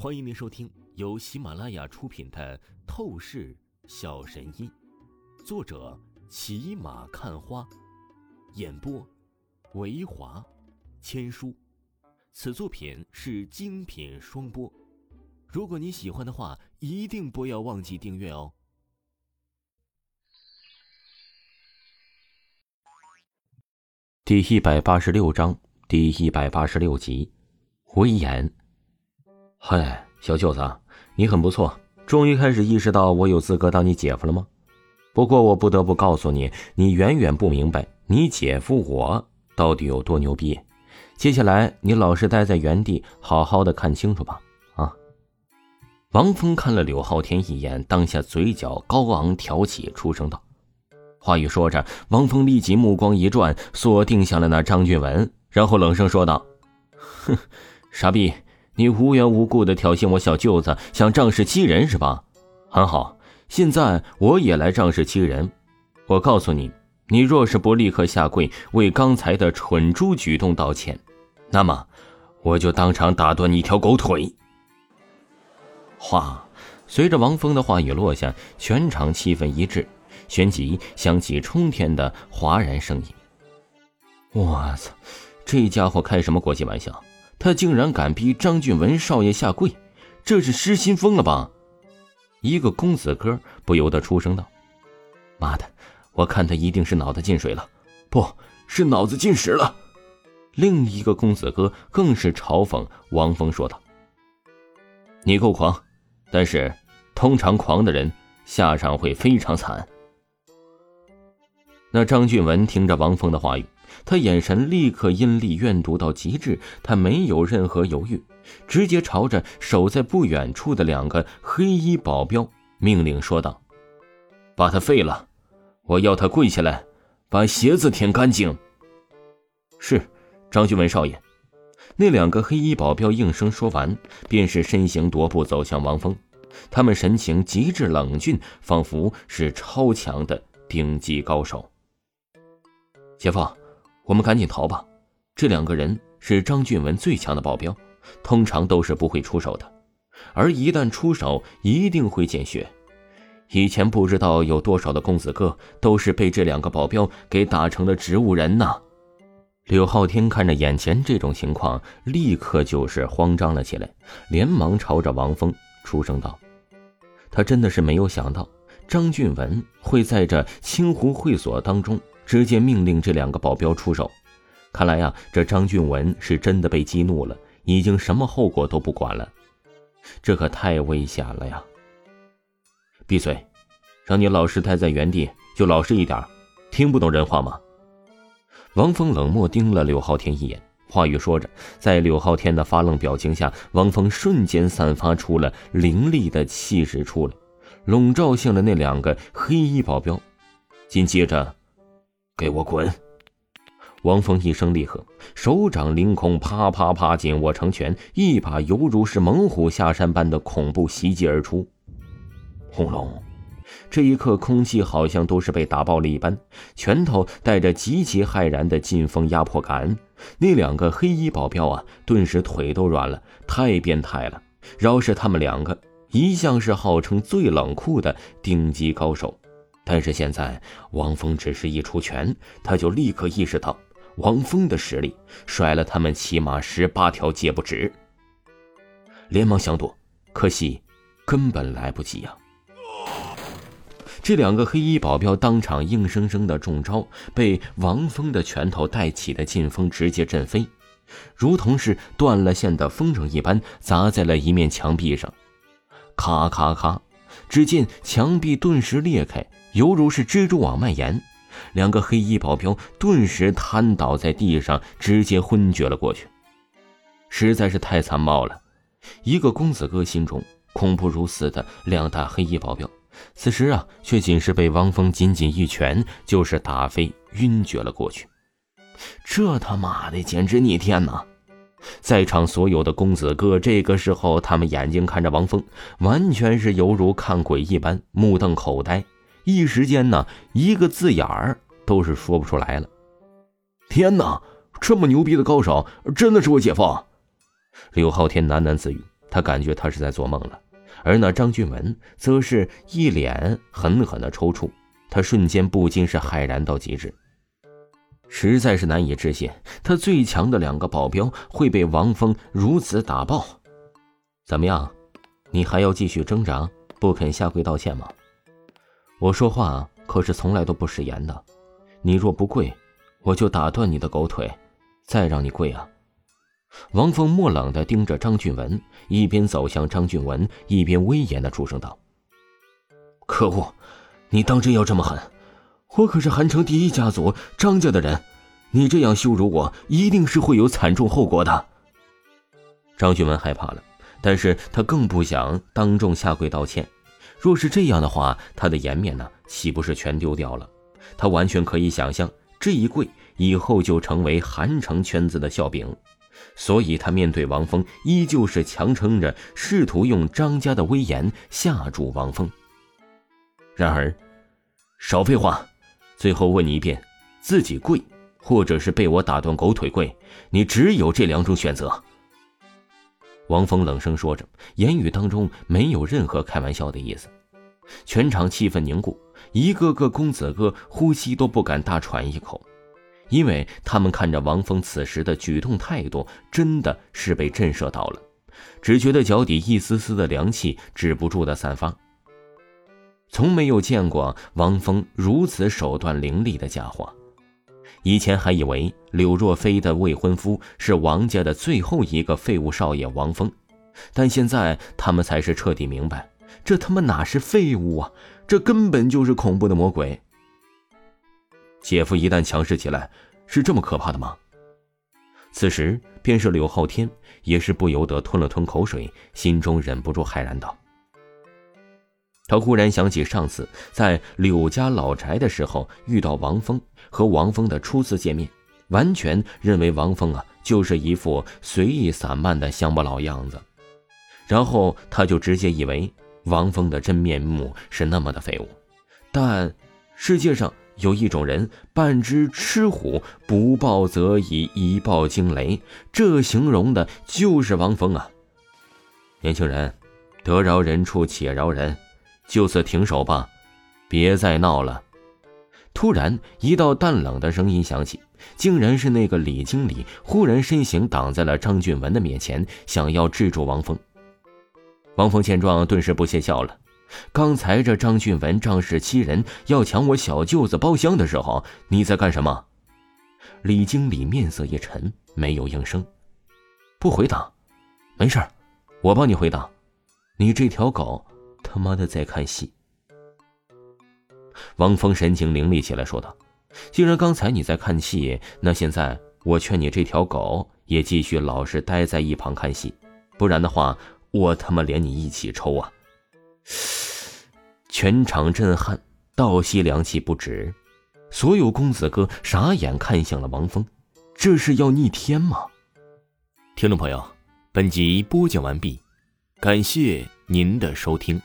欢迎您收听由喜马拉雅出品的《透视小神医》，作者骑马看花，演播维华千书。此作品是精品双播。如果你喜欢的话，一定不要忘记订阅哦。第一百八十六章，第一百八十六集，回眼。嗨，小舅子，你很不错，终于开始意识到我有资格当你姐夫了吗？不过我不得不告诉你，你远远不明白你姐夫我到底有多牛逼。接下来你老实待在原地，好好的看清楚吧。啊！王峰看了柳浩天一眼，当下嘴角高昂挑起，出声道：“话语说着，王峰立即目光一转，锁定下了那张俊文，然后冷声说道：‘哼，傻逼！’”你无缘无故的挑衅我小舅子，想仗势欺人是吧？很好，现在我也来仗势欺人。我告诉你，你若是不立刻下跪为刚才的蠢猪举动道歉，那么我就当场打断你一条狗腿。话随着王峰的话语落下，全场气氛一滞，旋即响起冲天的哗然声音。我操，这家伙开什么国际玩笑？他竟然敢逼张俊文少爷下跪，这是失心疯了吧？一个公子哥不由得出声道：“妈的，我看他一定是脑子进水了，不是脑子进屎了。”另一个公子哥更是嘲讽王峰说道：“你够狂，但是通常狂的人下场会非常惨。”那张俊文听着王峰的话语。他眼神立刻阴厉怨毒到极致，他没有任何犹豫，直接朝着守在不远处的两个黑衣保镖命令说道：“把他废了！我要他跪下来，把鞋子舔干净。”是，张俊文少爷。那两个黑衣保镖应声说完，便是身形踱步走向王峰，他们神情极致冷峻，仿佛是超强的顶级高手。姐夫。我们赶紧逃吧！这两个人是张俊文最强的保镖，通常都是不会出手的，而一旦出手，一定会见血。以前不知道有多少的公子哥都是被这两个保镖给打成了植物人呢。柳浩天看着眼前这种情况，立刻就是慌张了起来，连忙朝着王峰出声道：“他真的是没有想到，张俊文会在这青湖会所当中。”直接命令这两个保镖出手，看来呀，这张俊文是真的被激怒了，已经什么后果都不管了，这可太危险了呀！闭嘴，让你老实待在原地就老实一点，听不懂人话吗？王峰冷漠盯了柳浩天一眼，话语说着，在柳浩天的发愣表情下，王峰瞬间散发出了凌厉的气势出来，笼罩向了那两个黑衣保镖，紧接着。给我滚！王峰一声厉喝，手掌凌空，啪啪啪，紧握成拳，一把犹如是猛虎下山般的恐怖袭击而出。轰隆！这一刻，空气好像都是被打爆了一般，拳头带着极其骇然的劲风压迫感。那两个黑衣保镖啊，顿时腿都软了，太变态了！饶是他们两个，一向是号称最冷酷的顶级高手。但是现在，王峰只是一出拳，他就立刻意识到王峰的实力，甩了他们起码十八条街不止。连忙想躲，可惜根本来不及呀！这两个黑衣保镖当场硬生生的中招，被王峰的拳头带起的劲风直接震飞，如同是断了线的风筝一般，砸在了一面墙壁上。咔咔咔！只见墙壁顿时裂开。犹如是蜘蛛网蔓延，两个黑衣保镖顿时瘫倒在地上，直接昏厥了过去，实在是太残暴了。一个公子哥心中恐怖如死的两大黑衣保镖，此时啊，却仅是被汪峰紧紧一拳，就是打飞晕厥了过去。这他妈的简直逆天呐！在场所有的公子哥，这个时候他们眼睛看着王峰，完全是犹如看鬼一般，目瞪口呆。一时间呢，一个字眼儿都是说不出来了。天哪，这么牛逼的高手，真的是我姐夫！刘昊天喃喃自语，他感觉他是在做梦了，而那张俊文则是一脸狠狠的抽搐，他瞬间不禁是骇然到极致，实在是难以置信，他最强的两个保镖会被王峰如此打爆。怎么样，你还要继续挣扎，不肯下跪道歉吗？我说话可是从来都不食言的，你若不跪，我就打断你的狗腿，再让你跪啊！王峰木冷的盯着张俊文，一边走向张俊文，一边威严的出声道：“可恶，你当真要这么狠？我可是韩城第一家族张家的人，你这样羞辱我，一定是会有惨重后果的。”张俊文害怕了，但是他更不想当众下跪道歉。若是这样的话，他的颜面呢，岂不是全丢掉了？他完全可以想象，这一跪以后就成为韩城圈子的笑柄。所以，他面对王峰，依旧是强撑着，试图用张家的威严吓住王峰。然而，少废话，最后问你一遍：自己跪，或者是被我打断狗腿跪，你只有这两种选择。王峰冷声说着，言语当中没有任何开玩笑的意思。全场气氛凝固，一个个公子哥呼吸都不敢大喘一口。因为他们看着王峰此时的举动态度，真的是被震慑到了，只觉得脚底一丝丝的凉气止不住的散发。从没有见过王峰如此手段凌厉的家伙，以前还以为柳若飞的未婚夫是王家的最后一个废物少爷王峰，但现在他们才是彻底明白，这他妈哪是废物啊，这根本就是恐怖的魔鬼。姐夫一旦强势起来，是这么可怕的吗？此时，便是柳浩天也是不由得吞了吞口水，心中忍不住骇然道：“他忽然想起上次在柳家老宅的时候遇到王峰和王峰的初次见面，完全认为王峰啊就是一副随意散漫的乡巴佬样子，然后他就直接以为王峰的真面目是那么的废物。但世界上……”有一种人，半只吃虎，不报则已，一报惊雷。这形容的就是王峰啊！年轻人，得饶人处且饶人，就此停手吧，别再闹了。突然，一道淡冷的声音响起，竟然是那个李经理，忽然身形挡在了张俊文的面前，想要制住王峰。王峰见状，顿时不屑笑了。刚才这张俊文仗势欺人，要抢我小舅子包厢的时候，你在干什么？李经理面色一沉，没有应声，不回答。没事我帮你回答。你这条狗，他妈的在看戏。王峰神情凌厉起来，说道：“既然刚才你在看戏，那现在我劝你这条狗也继续老实待在一旁看戏，不然的话，我他妈连你一起抽啊！”全场震撼，倒吸凉气不止，所有公子哥傻眼看向了王峰，这是要逆天吗？听众朋友，本集播讲完毕，感谢您的收听。